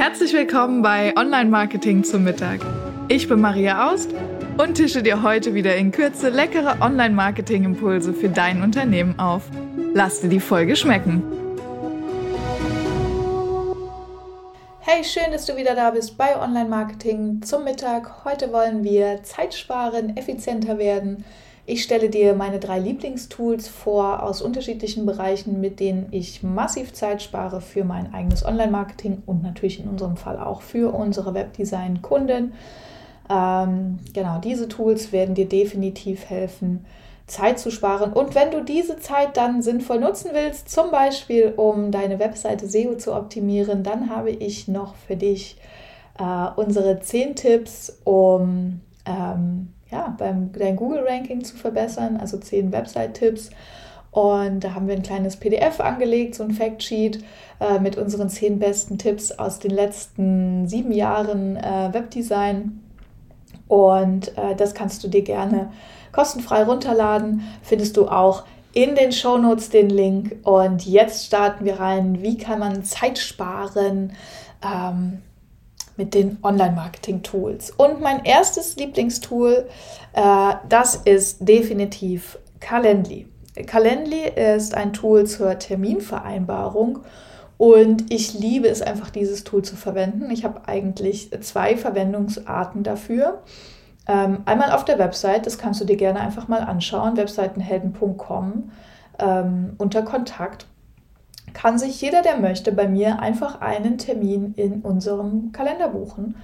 Herzlich willkommen bei Online Marketing zum Mittag. Ich bin Maria Aust und tische dir heute wieder in Kürze leckere Online Marketing Impulse für dein Unternehmen auf. Lass dir die Folge schmecken. Hey, schön, dass du wieder da bist bei Online Marketing zum Mittag. Heute wollen wir Zeit sparen, effizienter werden ich stelle dir meine drei Lieblingstools vor aus unterschiedlichen Bereichen, mit denen ich massiv Zeit spare für mein eigenes Online-Marketing und natürlich in unserem Fall auch für unsere Webdesign-Kunden. Ähm, genau, diese Tools werden dir definitiv helfen, Zeit zu sparen. Und wenn du diese Zeit dann sinnvoll nutzen willst, zum Beispiel um deine Webseite SEO zu optimieren, dann habe ich noch für dich äh, unsere 10 Tipps, um ähm, ja, beim dein Google-Ranking zu verbessern, also zehn Website-Tipps. Und da haben wir ein kleines PDF angelegt, so ein Factsheet äh, mit unseren zehn besten Tipps aus den letzten sieben Jahren äh, Webdesign. Und äh, das kannst du dir gerne kostenfrei runterladen. Findest du auch in den Shownotes den Link. Und jetzt starten wir rein. Wie kann man Zeit sparen? Ähm, mit den Online-Marketing-Tools. Und mein erstes Lieblingstool, äh, das ist definitiv Calendly. Calendly ist ein Tool zur Terminvereinbarung und ich liebe es einfach, dieses Tool zu verwenden. Ich habe eigentlich zwei Verwendungsarten dafür. Ähm, einmal auf der Website, das kannst du dir gerne einfach mal anschauen, webseitenhelden.com ähm, unter Kontakt kann sich jeder, der möchte, bei mir einfach einen Termin in unserem Kalender buchen.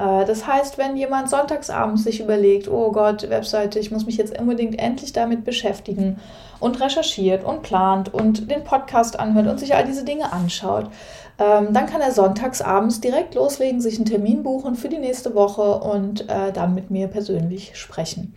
Äh, das heißt, wenn jemand sonntagsabends sich überlegt, oh Gott, Webseite, ich muss mich jetzt unbedingt endlich damit beschäftigen und recherchiert und plant und den Podcast anhört und sich all diese Dinge anschaut, ähm, dann kann er sonntagsabends direkt loslegen, sich einen Termin buchen für die nächste Woche und äh, dann mit mir persönlich sprechen.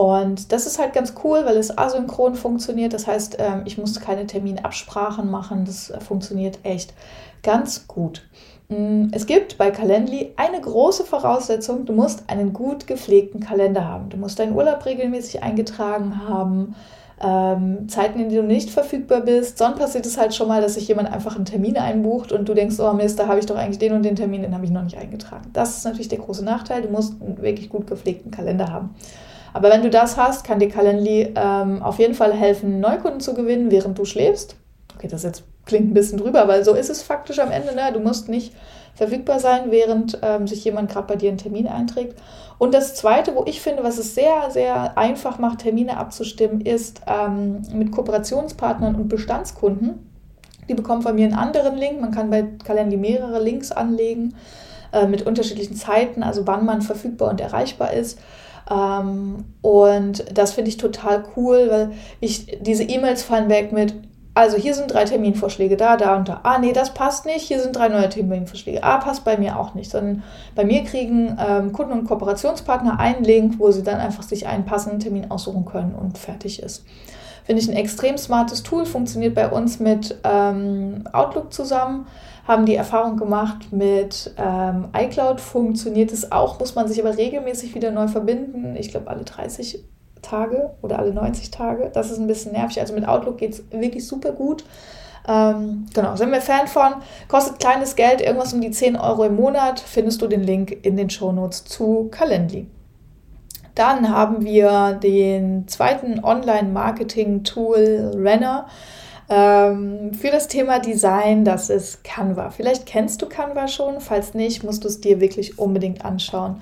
Und das ist halt ganz cool, weil es asynchron funktioniert. Das heißt, ähm, ich muss keine Terminabsprachen machen. Das äh, funktioniert echt ganz gut. Mm, es gibt bei Calendly eine große Voraussetzung. Du musst einen gut gepflegten Kalender haben. Du musst deinen Urlaub regelmäßig eingetragen haben. Ähm, Zeiten, in denen du nicht verfügbar bist. Sonst passiert es halt schon mal, dass sich jemand einfach einen Termin einbucht und du denkst, oh Mist, da habe ich doch eigentlich den und den Termin, den habe ich noch nicht eingetragen. Das ist natürlich der große Nachteil. Du musst einen wirklich gut gepflegten Kalender haben. Aber wenn du das hast, kann dir Calendly ähm, auf jeden Fall helfen, Neukunden zu gewinnen, während du schläfst. Okay, das jetzt klingt ein bisschen drüber, weil so ist es faktisch am Ende. Ne? Du musst nicht verfügbar sein, während ähm, sich jemand gerade bei dir einen Termin einträgt. Und das Zweite, wo ich finde, was es sehr, sehr einfach macht, Termine abzustimmen, ist ähm, mit Kooperationspartnern und Bestandskunden. Die bekommen von mir einen anderen Link. Man kann bei Calendly mehrere Links anlegen äh, mit unterschiedlichen Zeiten, also wann man verfügbar und erreichbar ist. Ähm, und das finde ich total cool, weil ich diese E-Mails fallen weg mit, also hier sind drei Terminvorschläge da, da und da. Ah, nee, das passt nicht. Hier sind drei neue Terminvorschläge. Ah, passt bei mir auch nicht. Sondern bei mir kriegen ähm, Kunden und Kooperationspartner einen Link, wo sie dann einfach sich einen passenden Termin aussuchen können und fertig ist. Finde ich ein extrem smartes Tool, funktioniert bei uns mit ähm, Outlook zusammen haben die Erfahrung gemacht, mit ähm, iCloud funktioniert es auch, muss man sich aber regelmäßig wieder neu verbinden. Ich glaube, alle 30 Tage oder alle 90 Tage. Das ist ein bisschen nervig. Also mit Outlook geht es wirklich super gut. Ähm, genau, sind wir Fan von. Kostet kleines Geld, irgendwas um die 10 Euro im Monat. Findest du den Link in den Shownotes zu Calendly. Dann haben wir den zweiten Online-Marketing-Tool Renner. Ähm, für das Thema Design, das ist Canva. Vielleicht kennst du Canva schon, falls nicht, musst du es dir wirklich unbedingt anschauen.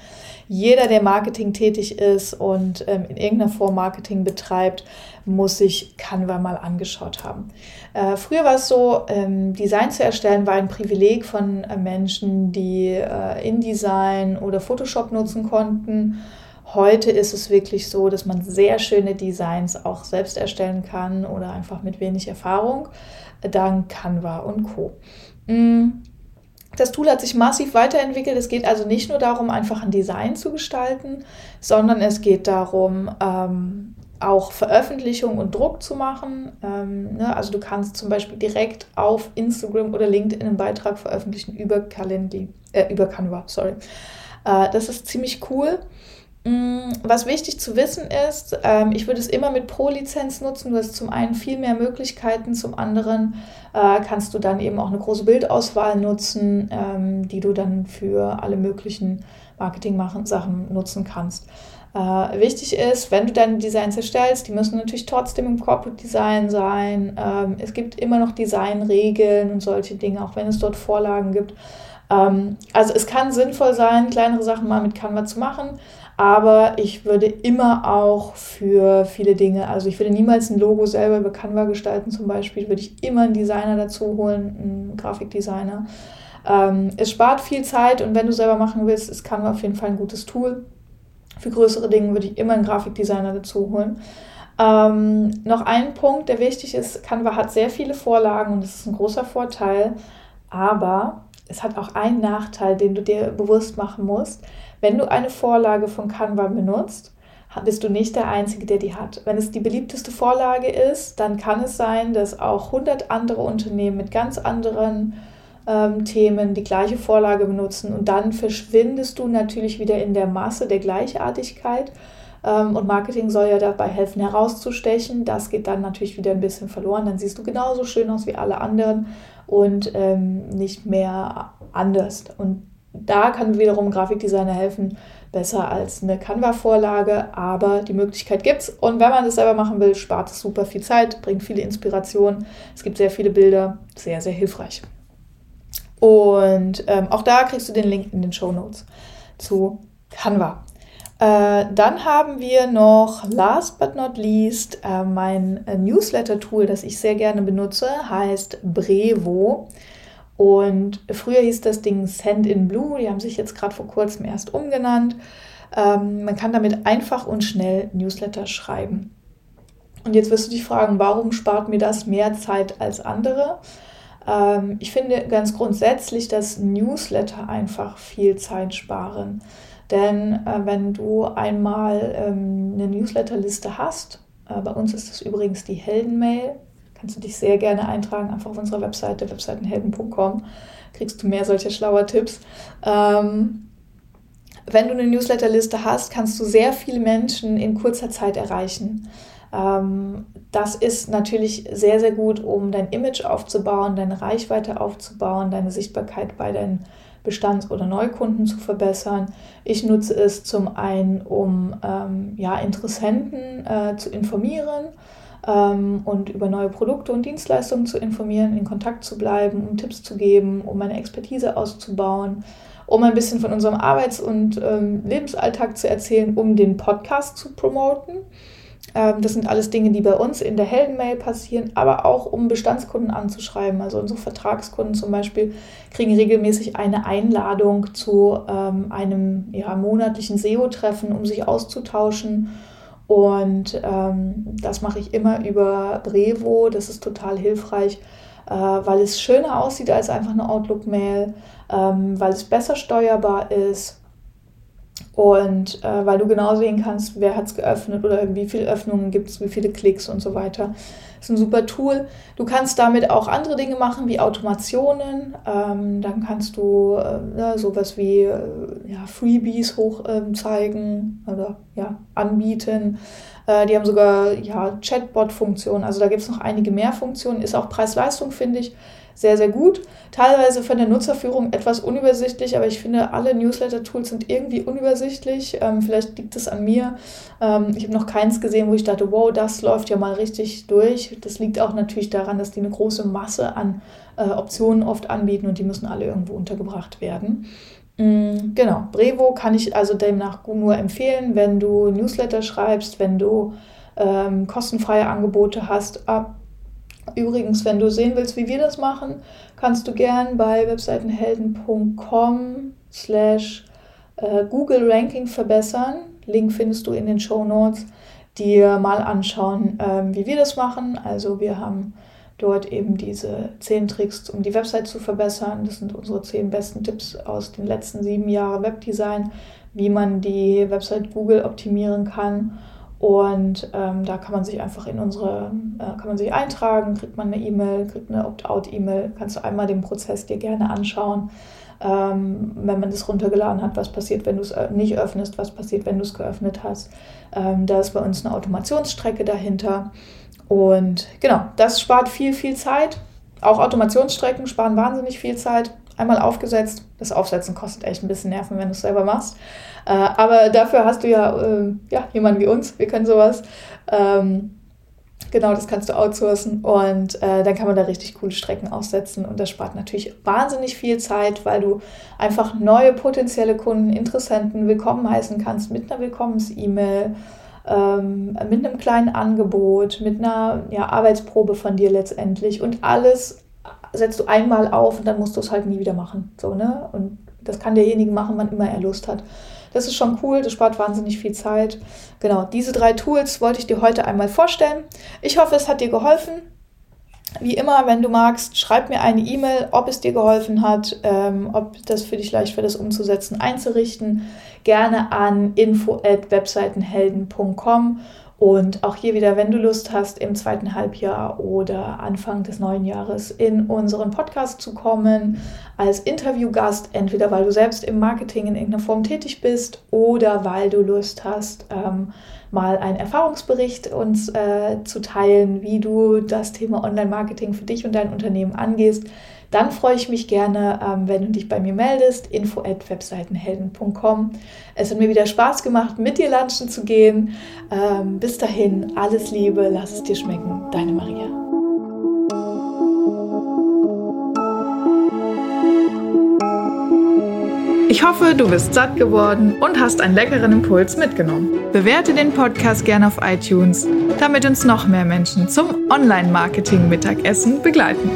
Jeder, der Marketing tätig ist und ähm, in irgendeiner Form Marketing betreibt, muss sich Canva mal angeschaut haben. Äh, früher war es so, ähm, Design zu erstellen war ein Privileg von äh, Menschen, die äh, InDesign oder Photoshop nutzen konnten Heute ist es wirklich so, dass man sehr schöne Designs auch selbst erstellen kann oder einfach mit wenig Erfahrung, dank Canva und Co. Mm, das Tool hat sich massiv weiterentwickelt. Es geht also nicht nur darum, einfach ein Design zu gestalten, sondern es geht darum, ähm, auch Veröffentlichung und Druck zu machen. Ähm, ne? Also du kannst zum Beispiel direkt auf Instagram oder LinkedIn einen Beitrag veröffentlichen über Calendly, äh, über Canva, sorry. Äh, das ist ziemlich cool. Mm, was wichtig zu wissen ist, ähm, ich würde es immer mit Pro-Lizenz nutzen. Du hast zum einen viel mehr Möglichkeiten, zum anderen äh, kannst du dann eben auch eine große Bildauswahl nutzen, ähm, die du dann für alle möglichen Marketing-Sachen nutzen kannst. Äh, wichtig ist, wenn du deine Designs erstellst, die müssen natürlich trotzdem im Corporate Design sein. Ähm, es gibt immer noch Designregeln und solche Dinge, auch wenn es dort Vorlagen gibt. Ähm, also es kann sinnvoll sein, kleinere Sachen mal mit Canva zu machen, aber ich würde immer auch für viele Dinge, also ich würde niemals ein Logo selber über Canva gestalten zum Beispiel, würde ich immer einen Designer dazu holen, einen Grafikdesigner. Ähm, es spart viel Zeit und wenn du selber machen willst, ist Canva auf jeden Fall ein gutes Tool. Für größere Dinge würde ich immer einen Grafikdesigner dazu holen. Ähm, noch ein Punkt, der wichtig ist, Canva hat sehr viele Vorlagen und das ist ein großer Vorteil, aber es hat auch einen Nachteil, den du dir bewusst machen musst. Wenn du eine Vorlage von Canva benutzt, bist du nicht der Einzige, der die hat. Wenn es die beliebteste Vorlage ist, dann kann es sein, dass auch 100 andere Unternehmen mit ganz anderen ähm, Themen die gleiche Vorlage benutzen und dann verschwindest du natürlich wieder in der Masse der Gleichartigkeit. Ähm, und Marketing soll ja dabei helfen, herauszustechen. Das geht dann natürlich wieder ein bisschen verloren. Dann siehst du genauso schön aus wie alle anderen und ähm, nicht mehr anders. Und da kann wiederum Grafikdesigner helfen, besser als eine Canva-Vorlage, aber die Möglichkeit gibt es. Und wenn man das selber machen will, spart es super viel Zeit, bringt viele Inspirationen. Es gibt sehr viele Bilder, sehr, sehr hilfreich. Und ähm, auch da kriegst du den Link in den Show Notes zu Canva. Äh, dann haben wir noch, last but not least, äh, mein äh, Newsletter-Tool, das ich sehr gerne benutze, heißt Brevo. Und früher hieß das Ding Send in Blue, die haben sich jetzt gerade vor kurzem erst umgenannt. Ähm, man kann damit einfach und schnell Newsletter schreiben. Und jetzt wirst du dich fragen, warum spart mir das mehr Zeit als andere? Ähm, ich finde ganz grundsätzlich, dass Newsletter einfach viel Zeit sparen. Denn äh, wenn du einmal ähm, eine Newsletterliste hast, äh, bei uns ist das übrigens die Heldenmail, kannst du dich sehr gerne eintragen, einfach auf unserer Webseite, webseitenhelden.com, kriegst du mehr solcher schlauer Tipps. Ähm, wenn du eine Newsletterliste hast, kannst du sehr viele Menschen in kurzer Zeit erreichen. Ähm, das ist natürlich sehr, sehr gut, um dein Image aufzubauen, deine Reichweite aufzubauen, deine Sichtbarkeit bei deinen Bestands- oder Neukunden zu verbessern. Ich nutze es zum einen, um ähm, ja, Interessenten äh, zu informieren ähm, und über neue Produkte und Dienstleistungen zu informieren, in Kontakt zu bleiben, um Tipps zu geben, um meine Expertise auszubauen, um ein bisschen von unserem Arbeits- und ähm, Lebensalltag zu erzählen, um den Podcast zu promoten. Ähm, das sind alles Dinge, die bei uns in der Heldenmail passieren, aber auch um Bestandskunden anzuschreiben. Also unsere Vertragskunden zum Beispiel kriegen regelmäßig eine Einladung zu ähm, einem ja, monatlichen SEO-Treffen, um sich auszutauschen. Und ähm, das mache ich immer über Brevo. Das ist total hilfreich, äh, weil es schöner aussieht als einfach eine Outlook-Mail, ähm, weil es besser steuerbar ist und äh, weil du genau sehen kannst, wer hat es geöffnet oder wie viele Öffnungen gibt es, wie viele Klicks und so weiter. Das ist ein super Tool. Du kannst damit auch andere Dinge machen, wie Automationen. Ähm, dann kannst du äh, ja, sowas wie äh, ja, Freebies hoch ähm, oder ja, anbieten. Äh, die haben sogar ja, Chatbot-Funktionen. Also da gibt es noch einige mehr Funktionen. Ist auch Preis-Leistung, finde ich sehr, sehr gut. Teilweise von der Nutzerführung etwas unübersichtlich, aber ich finde, alle Newsletter-Tools sind irgendwie unübersichtlich. Ähm, vielleicht liegt es an mir. Ähm, ich habe noch keins gesehen, wo ich dachte, wow, das läuft ja mal richtig durch. Das liegt auch natürlich daran, dass die eine große Masse an äh, Optionen oft anbieten und die müssen alle irgendwo untergebracht werden. Mm, genau, Brevo kann ich also demnach nur empfehlen, wenn du Newsletter schreibst, wenn du ähm, kostenfreie Angebote hast. Ab Übrigens, wenn du sehen willst, wie wir das machen, kannst du gern bei webseitenhelden.com slash äh, Google Ranking verbessern. Link findest du in den Show Notes. Dir mal anschauen, ähm, wie wir das machen. Also wir haben dort eben diese zehn Tricks, um die Website zu verbessern. Das sind unsere zehn besten Tipps aus den letzten sieben Jahren Webdesign, wie man die Website Google optimieren kann. Und ähm, da kann man sich einfach in unsere, äh, kann man sich eintragen, kriegt man eine E-Mail, kriegt eine Opt-out-E-Mail, kannst du einmal den Prozess dir gerne anschauen. Ähm, wenn man das runtergeladen hat, was passiert, wenn du es äh, nicht öffnest, was passiert, wenn du es geöffnet hast. Ähm, da ist bei uns eine Automationsstrecke dahinter. Und genau, das spart viel, viel Zeit. Auch Automationsstrecken sparen wahnsinnig viel Zeit. Einmal aufgesetzt. Das Aufsetzen kostet echt ein bisschen Nerven, wenn du es selber machst. Äh, aber dafür hast du ja, äh, ja jemanden wie uns. Wir können sowas. Ähm, genau, das kannst du outsourcen und äh, dann kann man da richtig coole Strecken aussetzen und das spart natürlich wahnsinnig viel Zeit, weil du einfach neue potenzielle Kunden, Interessenten willkommen heißen kannst mit einer Willkommens-E-Mail, ähm, mit einem kleinen Angebot, mit einer ja, Arbeitsprobe von dir letztendlich und alles setzt du einmal auf und dann musst du es halt nie wieder machen. So, ne? Und das kann derjenige machen, wann immer er Lust hat. Das ist schon cool, das spart wahnsinnig viel Zeit. Genau, diese drei Tools wollte ich dir heute einmal vorstellen. Ich hoffe, es hat dir geholfen. Wie immer, wenn du magst, schreib mir eine E-Mail, ob es dir geholfen hat, ähm, ob das für dich leicht wird, das umzusetzen, einzurichten. Gerne an info@webseitenhelden.com und auch hier wieder, wenn du Lust hast, im zweiten Halbjahr oder Anfang des neuen Jahres in unseren Podcast zu kommen, als Interviewgast, entweder weil du selbst im Marketing in irgendeiner Form tätig bist oder weil du Lust hast, ähm, mal einen Erfahrungsbericht uns äh, zu teilen, wie du das Thema Online-Marketing für dich und dein Unternehmen angehst, dann freue ich mich gerne, ähm, wenn du dich bei mir meldest. info at webseitenhelden.com. Es hat mir wieder Spaß gemacht, mit dir lunchen zu gehen. Ähm, bis dahin, alles Liebe, lass es dir schmecken. Deine Maria. Ich hoffe, du bist satt geworden und hast einen leckeren Impuls mitgenommen. Bewerte den Podcast gerne auf iTunes, damit uns noch mehr Menschen zum Online-Marketing-Mittagessen begleiten.